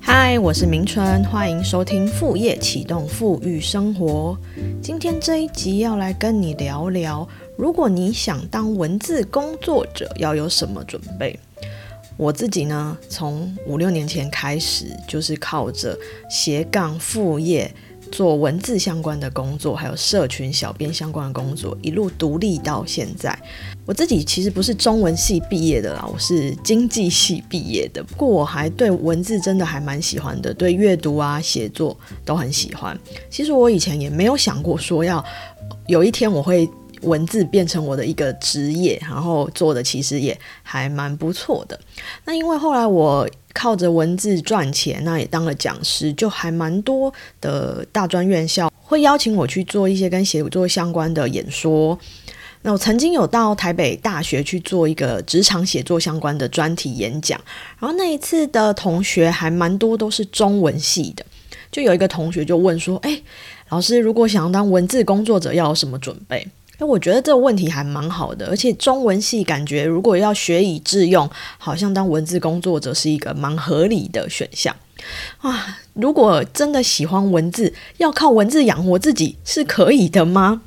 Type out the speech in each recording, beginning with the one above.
嗨，我是明春，欢迎收听副业启动富裕生活。今天这一集要来跟你聊聊，如果你想当文字工作者，要有什么准备？我自己呢，从五六年前开始，就是靠着斜杠副业。做文字相关的工作，还有社群小编相关的工作，一路独立到现在。我自己其实不是中文系毕业的啦，我是经济系毕业的。不过我还对文字真的还蛮喜欢的，对阅读啊、写作都很喜欢。其实我以前也没有想过说要有一天我会文字变成我的一个职业，然后做的其实也还蛮不错的。那因为后来我。靠着文字赚钱，那也当了讲师，就还蛮多的大专院校会邀请我去做一些跟写作相关的演说。那我曾经有到台北大学去做一个职场写作相关的专题演讲，然后那一次的同学还蛮多都是中文系的，就有一个同学就问说：“哎，老师，如果想要当文字工作者，要有什么准备？”那我觉得这个问题还蛮好的，而且中文系感觉如果要学以致用，好像当文字工作者是一个蛮合理的选项啊。如果真的喜欢文字，要靠文字养活自己是可以的吗？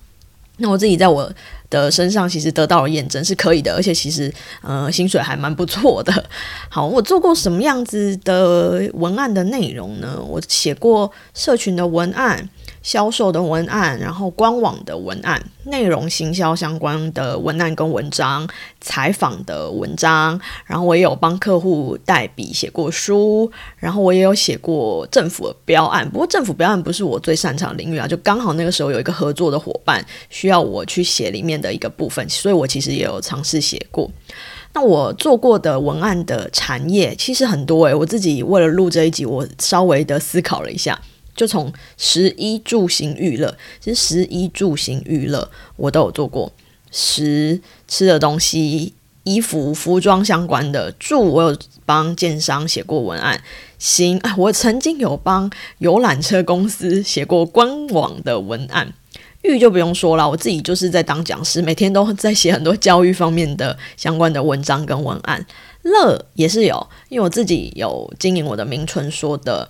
那我自己在我的身上其实得到了验证，是可以的，而且其实呃薪水还蛮不错的。好，我做过什么样子的文案的内容呢？我写过社群的文案。销售的文案，然后官网的文案，内容行销相关的文案跟文章，采访的文章，然后我也有帮客户代笔写过书，然后我也有写过政府的标案。不过政府标案不是我最擅长的领域啊，就刚好那个时候有一个合作的伙伴需要我去写里面的一个部分，所以我其实也有尝试写过。那我做过的文案的产业其实很多诶，我自己为了录这一集，我稍微的思考了一下。就从食衣住行娱乐，其实食衣住行娱乐我都有做过。食吃的东西、衣服、服装相关的；住我有帮建商写过文案。行啊，我曾经有帮游览车公司写过官网的文案。育就不用说了，我自己就是在当讲师，每天都在写很多教育方面的相关的文章跟文案。乐也是有，因为我自己有经营我的名纯说的。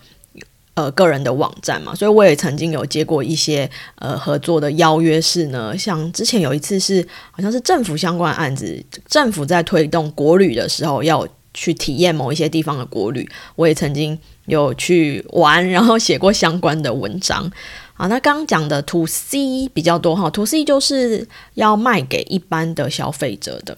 呃，个人的网站嘛，所以我也曾经有接过一些呃合作的邀约，是呢，像之前有一次是好像是政府相关案子，政府在推动国旅的时候要去体验某一些地方的国旅，我也曾经有去玩，然后写过相关的文章。好，那刚刚讲的 To C 比较多哈，To C 就是要卖给一般的消费者的。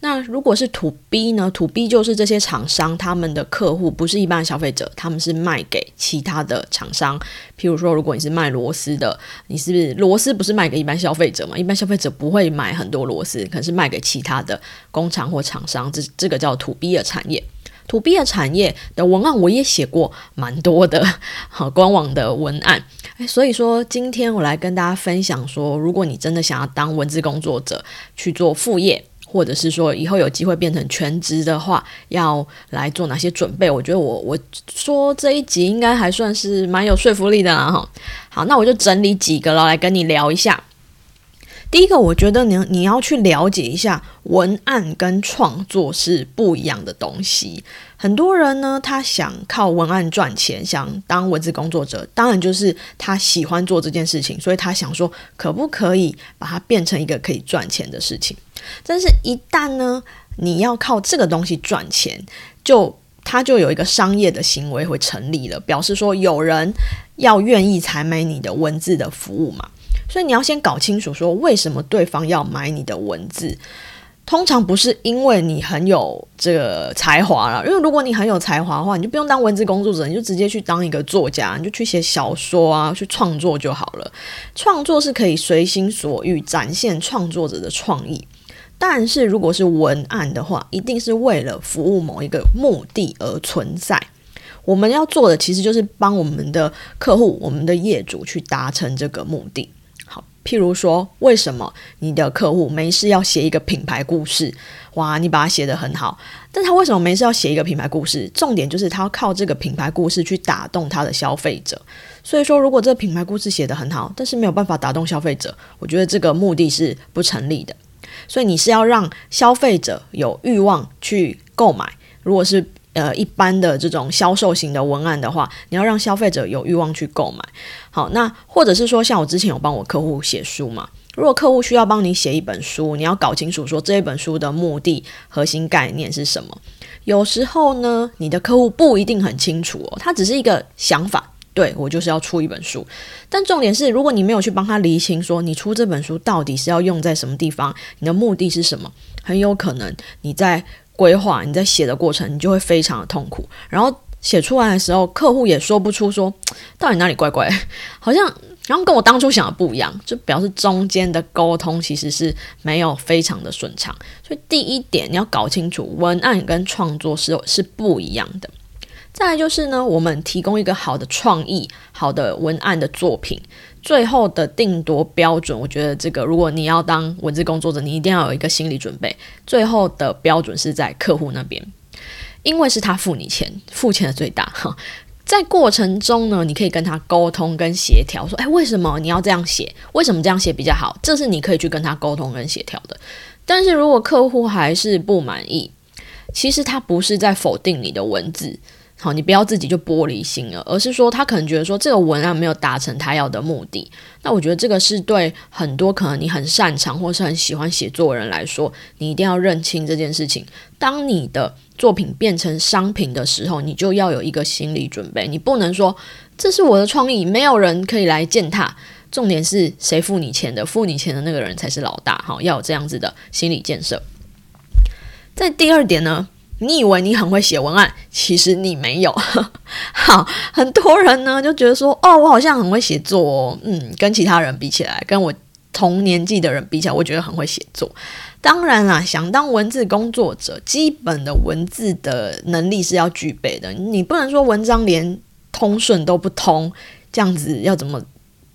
那如果是 To B 呢？To B 就是这些厂商他们的客户不是一般消费者，他们是卖给其他的厂商。譬如说，如果你是卖螺丝的，你是不是螺丝不是卖给一般消费者嘛？一般消费者不会买很多螺丝，可能是卖给其他的工厂或厂商。这这个叫 To B 的产业。To B 的产业的文案我也写过蛮多的，好官网的文案。哎，所以说今天我来跟大家分享说，如果你真的想要当文字工作者去做副业。或者是说以后有机会变成全职的话，要来做哪些准备？我觉得我我说这一集应该还算是蛮有说服力的啦哈。好，那我就整理几个了来跟你聊一下。第一个，我觉得你你要去了解一下文案跟创作是不一样的东西。很多人呢，他想靠文案赚钱，想当文字工作者，当然就是他喜欢做这件事情，所以他想说，可不可以把它变成一个可以赚钱的事情？但是，一旦呢，你要靠这个东西赚钱，就他就有一个商业的行为会成立了，表示说有人要愿意采买你的文字的服务嘛。所以你要先搞清楚，说为什么对方要买你的文字。通常不是因为你很有这个才华了，因为如果你很有才华的话，你就不用当文字工作者，你就直接去当一个作家，你就去写小说啊，去创作就好了。创作是可以随心所欲展现创作者的创意，但是如果是文案的话，一定是为了服务某一个目的而存在。我们要做的其实就是帮我们的客户、我们的业主去达成这个目的。譬如说，为什么你的客户没事要写一个品牌故事？哇，你把它写得很好，但他为什么没事要写一个品牌故事？重点就是他要靠这个品牌故事去打动他的消费者。所以说，如果这个品牌故事写得很好，但是没有办法打动消费者，我觉得这个目的是不成立的。所以你是要让消费者有欲望去购买。如果是呃一般的这种销售型的文案的话，你要让消费者有欲望去购买。好，那或者是说，像我之前有帮我客户写书嘛，如果客户需要帮你写一本书，你要搞清楚说这一本书的目的、核心概念是什么。有时候呢，你的客户不一定很清楚哦，他只是一个想法。对我就是要出一本书，但重点是，如果你没有去帮他厘清，说你出这本书到底是要用在什么地方，你的目的是什么，很有可能你在规划、你在写的过程，你就会非常的痛苦。然后写出来的时候，客户也说不出说到底哪里怪怪，好像然后跟我当初想的不一样，就表示中间的沟通其实是没有非常的顺畅。所以第一点，你要搞清楚文案跟创作是是不一样的。再来就是呢，我们提供一个好的创意、好的文案的作品，最后的定夺标准，我觉得这个如果你要当文字工作者，你一定要有一个心理准备，最后的标准是在客户那边，因为是他付你钱，付钱的最大哈。在过程中呢，你可以跟他沟通跟协调，说，哎，为什么你要这样写？为什么这样写比较好？这是你可以去跟他沟通跟协调的。但是如果客户还是不满意，其实他不是在否定你的文字。好，你不要自己就玻璃心了，而是说他可能觉得说这个文案没有达成他要的目的。那我觉得这个是对很多可能你很擅长或是很喜欢写作的人来说，你一定要认清这件事情。当你的作品变成商品的时候，你就要有一个心理准备，你不能说这是我的创意，没有人可以来践踏。重点是谁付你钱的？付你钱的那个人才是老大。好，要有这样子的心理建设。在第二点呢？你以为你很会写文案，其实你没有。好，很多人呢就觉得说，哦，我好像很会写作哦，嗯，跟其他人比起来，跟我同年纪的人比起来，我觉得很会写作。当然啦，想当文字工作者，基本的文字的能力是要具备的。你不能说文章连通顺都不通，这样子要怎么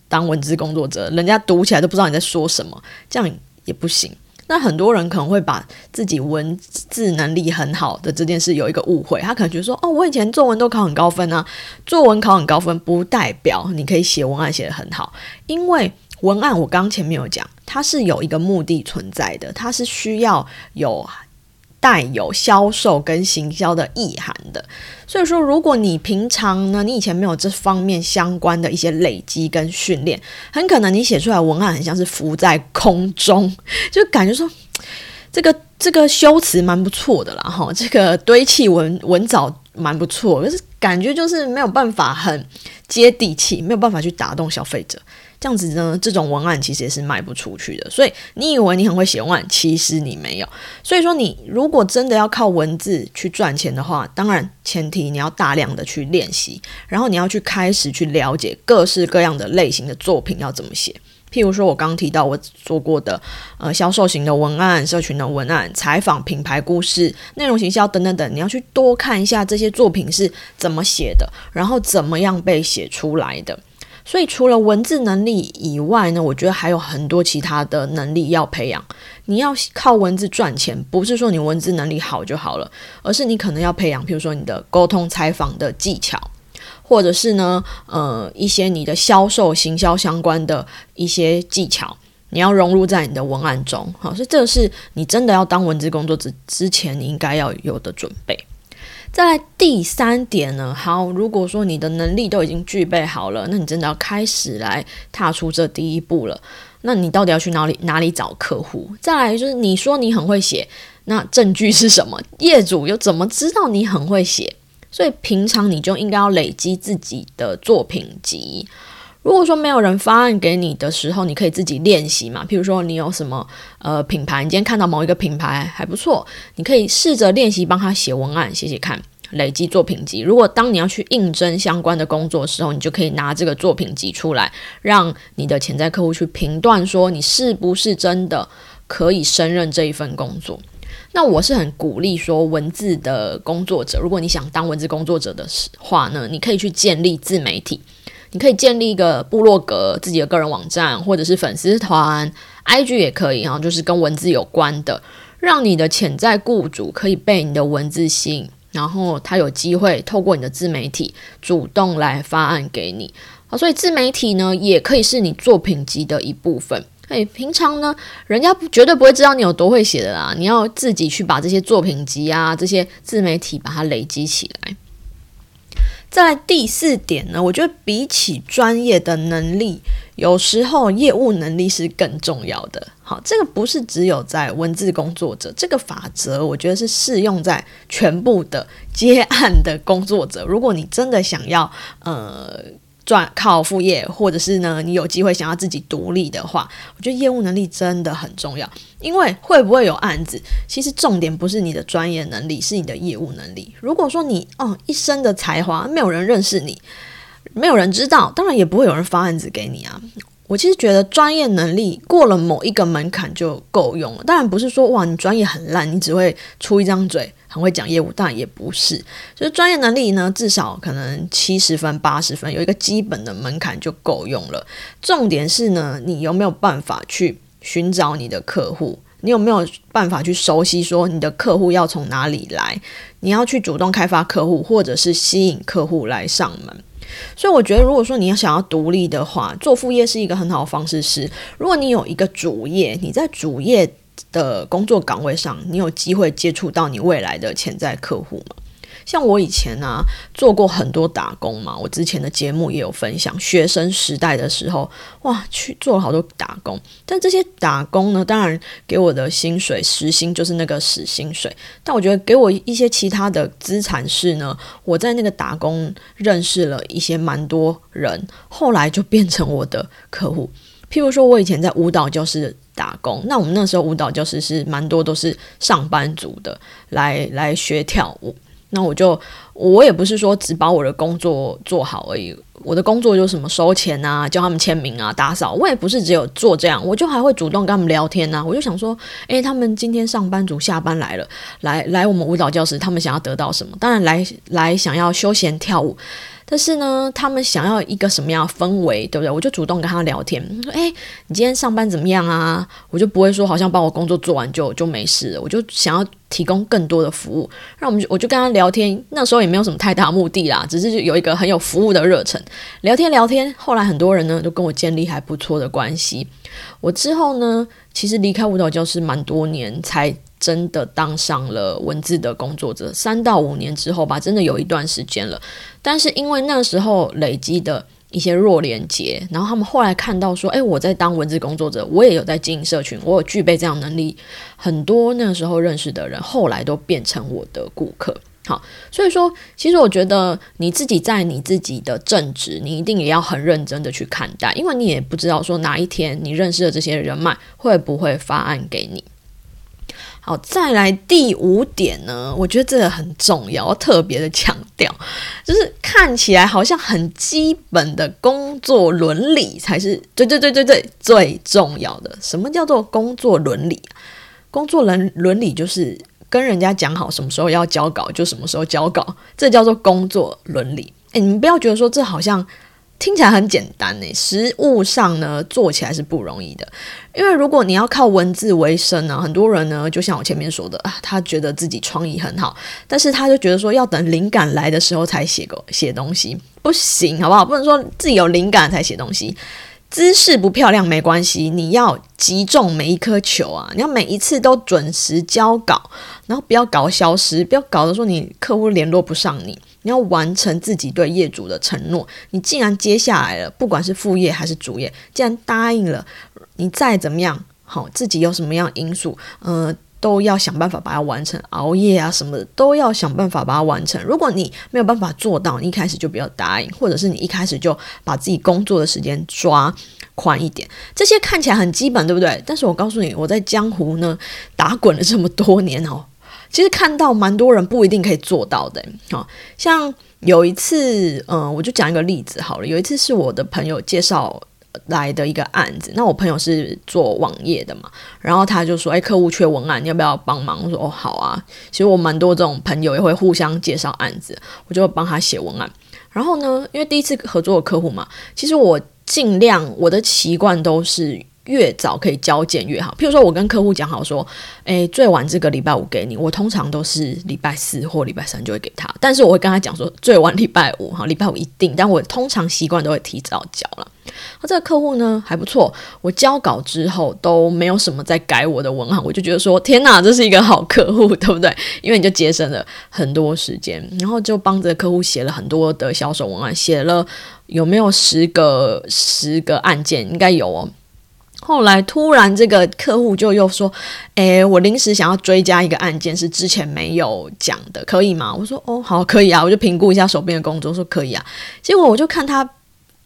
当文字工作者？人家读起来都不知道你在说什么，这样也不行。那很多人可能会把自己文字能力很好的这件事有一个误会，他可能觉得说：“哦，我以前作文都考很高分啊，作文考很高分不代表你可以写文案写得很好，因为文案我刚前面有讲，它是有一个目的存在的，它是需要有。”带有销售跟行销的意涵的，所以说，如果你平常呢，你以前没有这方面相关的一些累积跟训练，很可能你写出来文案很像是浮在空中，就感觉说这个这个修辞蛮不错的啦，哈，这个堆砌文文藻蛮不错，可是感觉就是没有办法很接地气，没有办法去打动消费者。这样子呢，这种文案其实也是卖不出去的。所以你以为你很会写文案，其实你没有。所以说，你如果真的要靠文字去赚钱的话，当然前提你要大量的去练习，然后你要去开始去了解各式各样的类型的作品要怎么写。譬如说，我刚提到我做过的呃销售型的文案、社群的文案、采访、品牌故事、内容行销等等等，你要去多看一下这些作品是怎么写的，然后怎么样被写出来的。所以，除了文字能力以外呢，我觉得还有很多其他的能力要培养。你要靠文字赚钱，不是说你文字能力好就好了，而是你可能要培养，譬如说你的沟通、采访的技巧，或者是呢，呃，一些你的销售、行销相关的一些技巧，你要融入在你的文案中。好，所以这个是你真的要当文字工作者之前，你应该要有的准备。再来第三点呢，好，如果说你的能力都已经具备好了，那你真的要开始来踏出这第一步了。那你到底要去哪里哪里找客户？再来就是你说你很会写，那证据是什么？业主又怎么知道你很会写？所以平常你就应该要累积自己的作品集。如果说没有人发案给你的时候，你可以自己练习嘛。譬如说，你有什么呃品牌，你今天看到某一个品牌还不错，你可以试着练习帮他写文案，写写看，累积作品集。如果当你要去应征相关的工作的时候，你就可以拿这个作品集出来，让你的潜在客户去评断说你是不是真的可以胜任这一份工作。那我是很鼓励说，文字的工作者，如果你想当文字工作者的话呢，你可以去建立自媒体。你可以建立一个部落格、自己的个人网站，或者是粉丝团、IG 也可以，然后就是跟文字有关的，让你的潜在雇主可以被你的文字吸引，然后他有机会透过你的自媒体主动来发案给你。好，所以自媒体呢，也可以是你作品集的一部分。哎，平常呢，人家绝对不会知道你有多会写的啦。你要自己去把这些作品集啊，这些自媒体把它累积起来。在第四点呢，我觉得比起专业的能力，有时候业务能力是更重要的。好，这个不是只有在文字工作者，这个法则我觉得是适用在全部的接案的工作者。如果你真的想要，呃。赚靠副业，或者是呢，你有机会想要自己独立的话，我觉得业务能力真的很重要。因为会不会有案子，其实重点不是你的专业能力，是你的业务能力。如果说你哦一身的才华，没有人认识你，没有人知道，当然也不会有人发案子给你啊。我其实觉得专业能力过了某一个门槛就够用了。当然不是说哇，你专业很烂，你只会出一张嘴，很会讲业务，当然也不是。就是专业能力呢，至少可能七十分、八十分，有一个基本的门槛就够用了。重点是呢，你有没有办法去寻找你的客户？你有没有办法去熟悉说你的客户要从哪里来？你要去主动开发客户，或者是吸引客户来上门？所以我觉得，如果说你要想要独立的话，做副业是一个很好的方式。是，如果你有一个主业，你在主业的工作岗位上，你有机会接触到你未来的潜在客户吗？像我以前呢做过很多打工嘛，我之前的节目也有分享，学生时代的时候，哇，去做了好多打工。但这些打工呢，当然给我的薪水时薪就是那个死薪水。但我觉得给我一些其他的资产是呢，我在那个打工认识了一些蛮多人，后来就变成我的客户。譬如说，我以前在舞蹈教室打工，那我们那时候舞蹈教室是蛮多都是上班族的，来来学跳舞。那我就，我也不是说只把我的工作做好而已，我的工作就什么收钱啊，叫他们签名啊，打扫，我也不是只有做这样，我就还会主动跟他们聊天啊。我就想说，诶，他们今天上班族下班来了，来来我们舞蹈教室，他们想要得到什么？当然来来想要休闲跳舞。但是呢，他们想要一个什么样的氛围，对不对？我就主动跟他聊天，说：“哎，你今天上班怎么样啊？”我就不会说好像把我工作做完就就没事了，我就想要提供更多的服务。那我们我就跟他聊天，那时候也没有什么太大目的啦，只是有一个很有服务的热忱，聊天聊天。后来很多人呢都跟我建立还不错的关系。我之后呢，其实离开舞蹈教室蛮多年才。真的当上了文字的工作者，三到五年之后吧，真的有一段时间了。但是因为那时候累积的一些弱连接，然后他们后来看到说，哎，我在当文字工作者，我也有在经营社群，我有具备这样能力。很多那时候认识的人，后来都变成我的顾客。好，所以说，其实我觉得你自己在你自己的正职，你一定也要很认真的去看待，因为你也不知道说哪一天你认识的这些人脉会不会发案给你。好，再来第五点呢？我觉得这个很重要，特别的强就是看起来好像很基本的工作伦理才是对对对对对最重要的。什么叫做工作伦理？工作伦伦理就是跟人家讲好什么时候要交稿就什么时候交稿，这叫做工作伦理。哎，你们不要觉得说这好像。听起来很简单呢，实物上呢做起来是不容易的。因为如果你要靠文字为生呢，很多人呢就像我前面说的啊，他觉得自己创意很好，但是他就觉得说要等灵感来的时候才写个写东西，不行，好不好？不能说自己有灵感才写东西。姿势不漂亮没关系，你要击中每一颗球啊！你要每一次都准时交稿，然后不要搞消失，不要搞得说你客户联络不上你。你要完成自己对业主的承诺。你既然接下来了，不管是副业还是主业，既然答应了，你再怎么样好，自己有什么样因素，呃，都要想办法把它完成。熬夜啊什么的，都要想办法把它完成。如果你没有办法做到，你一开始就不要答应，或者是你一开始就把自己工作的时间抓宽一点。这些看起来很基本，对不对？但是我告诉你，我在江湖呢打滚了这么多年哦。其实看到蛮多人不一定可以做到的，好像有一次，嗯，我就讲一个例子好了。有一次是我的朋友介绍来的一个案子，那我朋友是做网页的嘛，然后他就说：“哎，客户缺文案，你要不要帮忙？”我说：“哦，好啊。”其实我蛮多这种朋友也会互相介绍案子，我就帮他写文案。然后呢，因为第一次合作的客户嘛，其实我尽量我的习惯都是。越早可以交件越好。譬如说，我跟客户讲好说，诶，最晚这个礼拜五给你，我通常都是礼拜四或礼拜三就会给他。但是我会跟他讲说，最晚礼拜五哈，礼拜五一定。但我通常习惯都会提早交了。那这个客户呢还不错，我交稿之后都没有什么在改我的文案，我就觉得说，天哪，这是一个好客户，对不对？因为你就节省了很多时间，然后就帮着客户写了很多的销售文案，写了有没有十个十个案件，应该有哦。后来突然这个客户就又说：“诶，我临时想要追加一个案件，是之前没有讲的，可以吗？”我说：“哦，好，可以啊。”我就评估一下手边的工作，说可以啊。结果我就看他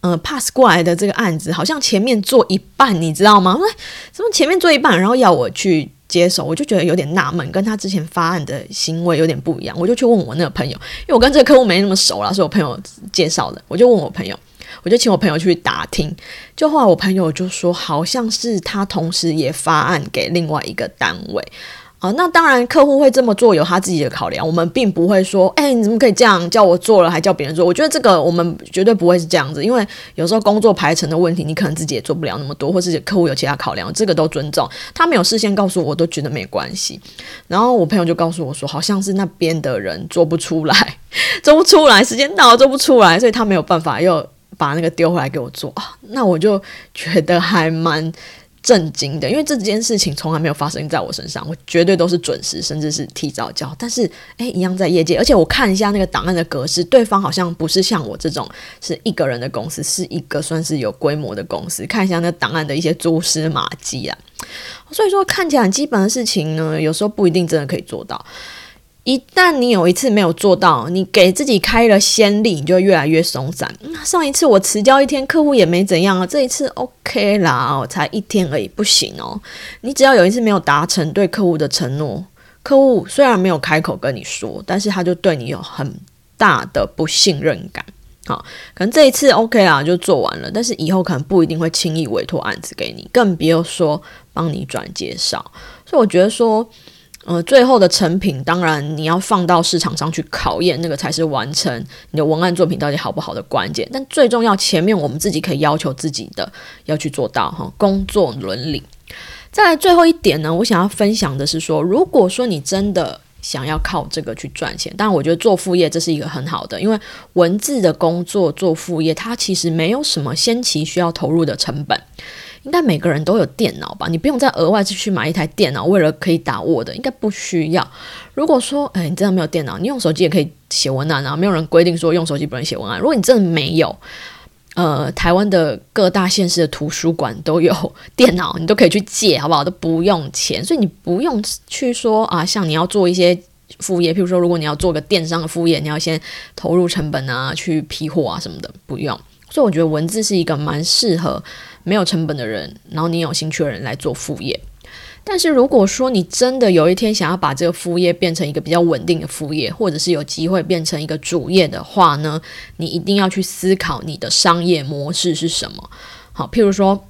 呃 pass 过来的这个案子，好像前面做一半，你知道吗？说怎么前面做一半，然后要我去接手，我就觉得有点纳闷，跟他之前发案的行为有点不一样。我就去问我那个朋友，因为我跟这个客户没那么熟啦，是我朋友介绍的，我就问我朋友。我就请我朋友去打听，就后来我朋友就说，好像是他同时也发案给另外一个单位啊。那当然，客户会这么做有他自己的考量，我们并不会说，哎，你怎么可以这样叫我做了还叫别人做？我觉得这个我们绝对不会是这样子，因为有时候工作排程的问题，你可能自己也做不了那么多，或是客户有其他考量，这个都尊重。他没有事先告诉我，都觉得没关系。然后我朋友就告诉我说，好像是那边的人做不出来，做不出来，时间到了做不出来，所以他没有办法又。把那个丢回来给我做啊，那我就觉得还蛮震惊的，因为这件事情从来没有发生在我身上，我绝对都是准时，甚至是提早交。但是，诶，一样在业界，而且我看一下那个档案的格式，对方好像不是像我这种是一个人的公司，是一个算是有规模的公司。看一下那档案的一些蛛丝马迹啊，所以说看起来很基本的事情呢，有时候不一定真的可以做到。一旦你有一次没有做到，你给自己开了先例，你就越来越松散。那上一次我迟交一天，客户也没怎样啊，这一次 OK 啦，我才一天而已，不行哦。你只要有一次没有达成对客户的承诺，客户虽然没有开口跟你说，但是他就对你有很大的不信任感。好，可能这一次 OK 啦，就做完了，但是以后可能不一定会轻易委托案子给你，更别说帮你转介绍。所以我觉得说。呃，最后的成品当然你要放到市场上去考验，那个才是完成你的文案作品到底好不好的关键。但最重要，前面我们自己可以要求自己的要去做到哈，工作伦理。再来最后一点呢，我想要分享的是说，如果说你真的想要靠这个去赚钱，当然我觉得做副业这是一个很好的，因为文字的工作做副业，它其实没有什么先期需要投入的成本。应该每个人都有电脑吧？你不用再额外去买一台电脑，为了可以打 Word，应该不需要。如果说，哎，你真的没有电脑，你用手机也可以写文案啊。没有人规定说用手机不能写文案。如果你真的没有，呃，台湾的各大县市的图书馆都有电脑，你都可以去借，好不好？都不用钱，所以你不用去说啊，像你要做一些副业，譬如说，如果你要做个电商的副业，你要先投入成本啊，去批货啊什么的，不用。所以我觉得文字是一个蛮适合。没有成本的人，然后你有兴趣的人来做副业。但是如果说你真的有一天想要把这个副业变成一个比较稳定的副业，或者是有机会变成一个主业的话呢，你一定要去思考你的商业模式是什么。好，譬如说，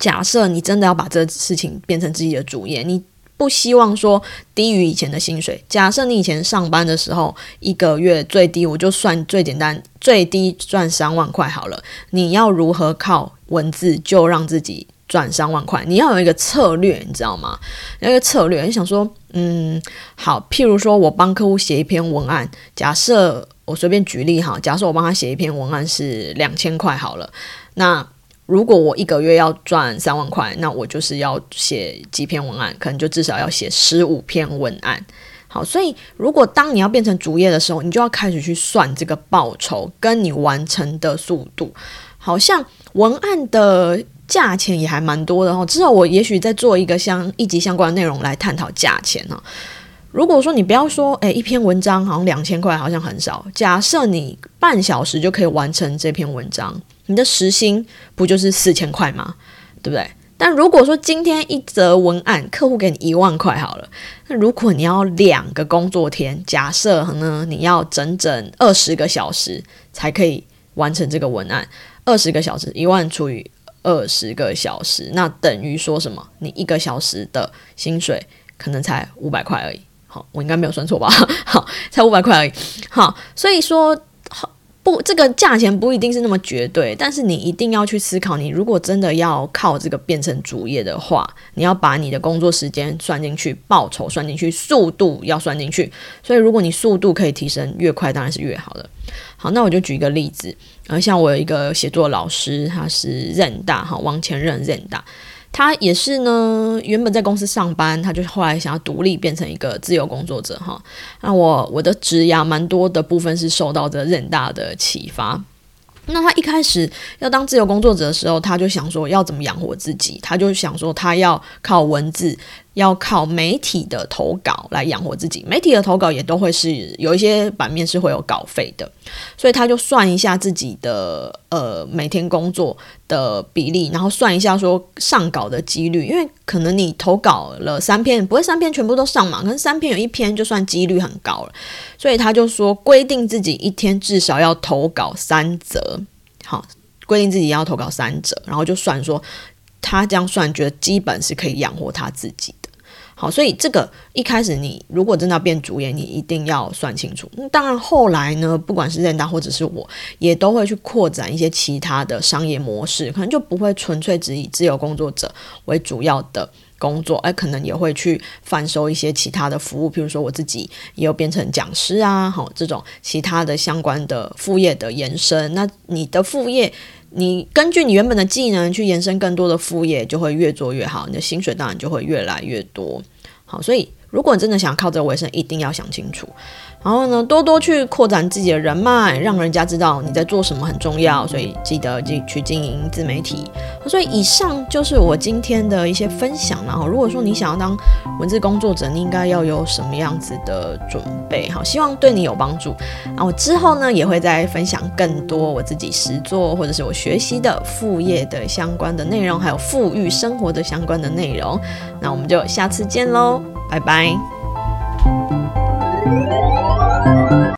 假设你真的要把这事情变成自己的主业，你不希望说低于以前的薪水。假设你以前上班的时候一个月最低，我就算最简单，最低赚三万块好了。你要如何靠？文字就让自己赚三万块，你要有一个策略，你知道吗？有一个策略，你想说，嗯，好，譬如说我帮客户写一篇文案，假设我随便举例哈，假设我帮他写一篇文案是两千块好了，那如果我一个月要赚三万块，那我就是要写几篇文案，可能就至少要写十五篇文案。好，所以如果当你要变成主业的时候，你就要开始去算这个报酬跟你完成的速度，好像。文案的价钱也还蛮多的哈，之后我也许再做一个相一级相关的内容来探讨价钱哈。如果说你不要说，诶，一篇文章好像两千块，好像很少。假设你半小时就可以完成这篇文章，你的时薪不就是四千块吗？对不对？但如果说今天一则文案客户给你一万块好了，那如果你要两个工作天，假设呢你要整整二十个小时才可以完成这个文案。二十个小时，一万除以二十个小时，那等于说什么？你一个小时的薪水可能才五百块而已。好，我应该没有算错吧？好，才五百块而已。好，所以说，不，这个价钱不一定是那么绝对，但是你一定要去思考，你如果真的要靠这个变成主业的话，你要把你的工作时间算进去，报酬算进去，速度要算进去。所以，如果你速度可以提升越快，当然是越好的。好，那我就举一个例子，呃，像我有一个写作老师，他是任大哈，王前任任大。他也是呢，原本在公司上班，他就后来想要独立，变成一个自由工作者哈。那我我的职涯蛮多的部分是受到这任大的启发。那他一开始要当自由工作者的时候，他就想说要怎么养活自己，他就想说他要靠文字。要靠媒体的投稿来养活自己，媒体的投稿也都会是有一些版面是会有稿费的，所以他就算一下自己的呃每天工作的比例，然后算一下说上稿的几率，因为可能你投稿了三篇，不会三篇全部都上嘛，可能三篇有一篇就算几率很高了，所以他就说规定自己一天至少要投稿三则，好，规定自己要投稿三则，然后就算说他这样算，觉得基本是可以养活他自己。好，所以这个一开始你如果真的要变主演，你一定要算清楚。当然后来呢，不管是任达或者是我，也都会去扩展一些其他的商业模式，可能就不会纯粹只以自由工作者为主要的工作，哎，可能也会去贩售一些其他的服务，譬如说我自己也有变成讲师啊，好，这种其他的相关的副业的延伸。那你的副业，你根据你原本的技能去延伸更多的副业，就会越做越好，你的薪水当然就会越来越多。好，所以如果你真的想靠这个为生，一定要想清楚。然后呢，多多去扩展自己的人脉，让人家知道你在做什么很重要。所以记得去去经营自媒体。所以以上就是我今天的一些分享。然后如果说你想要当文字工作者，你应该要有什么样子的准备？好，希望对你有帮助。然后之后呢，也会再分享更多我自己实做或者是我学习的副业的相关的内容，还有富裕生活的相关的内容。那我们就下次见喽，拜拜。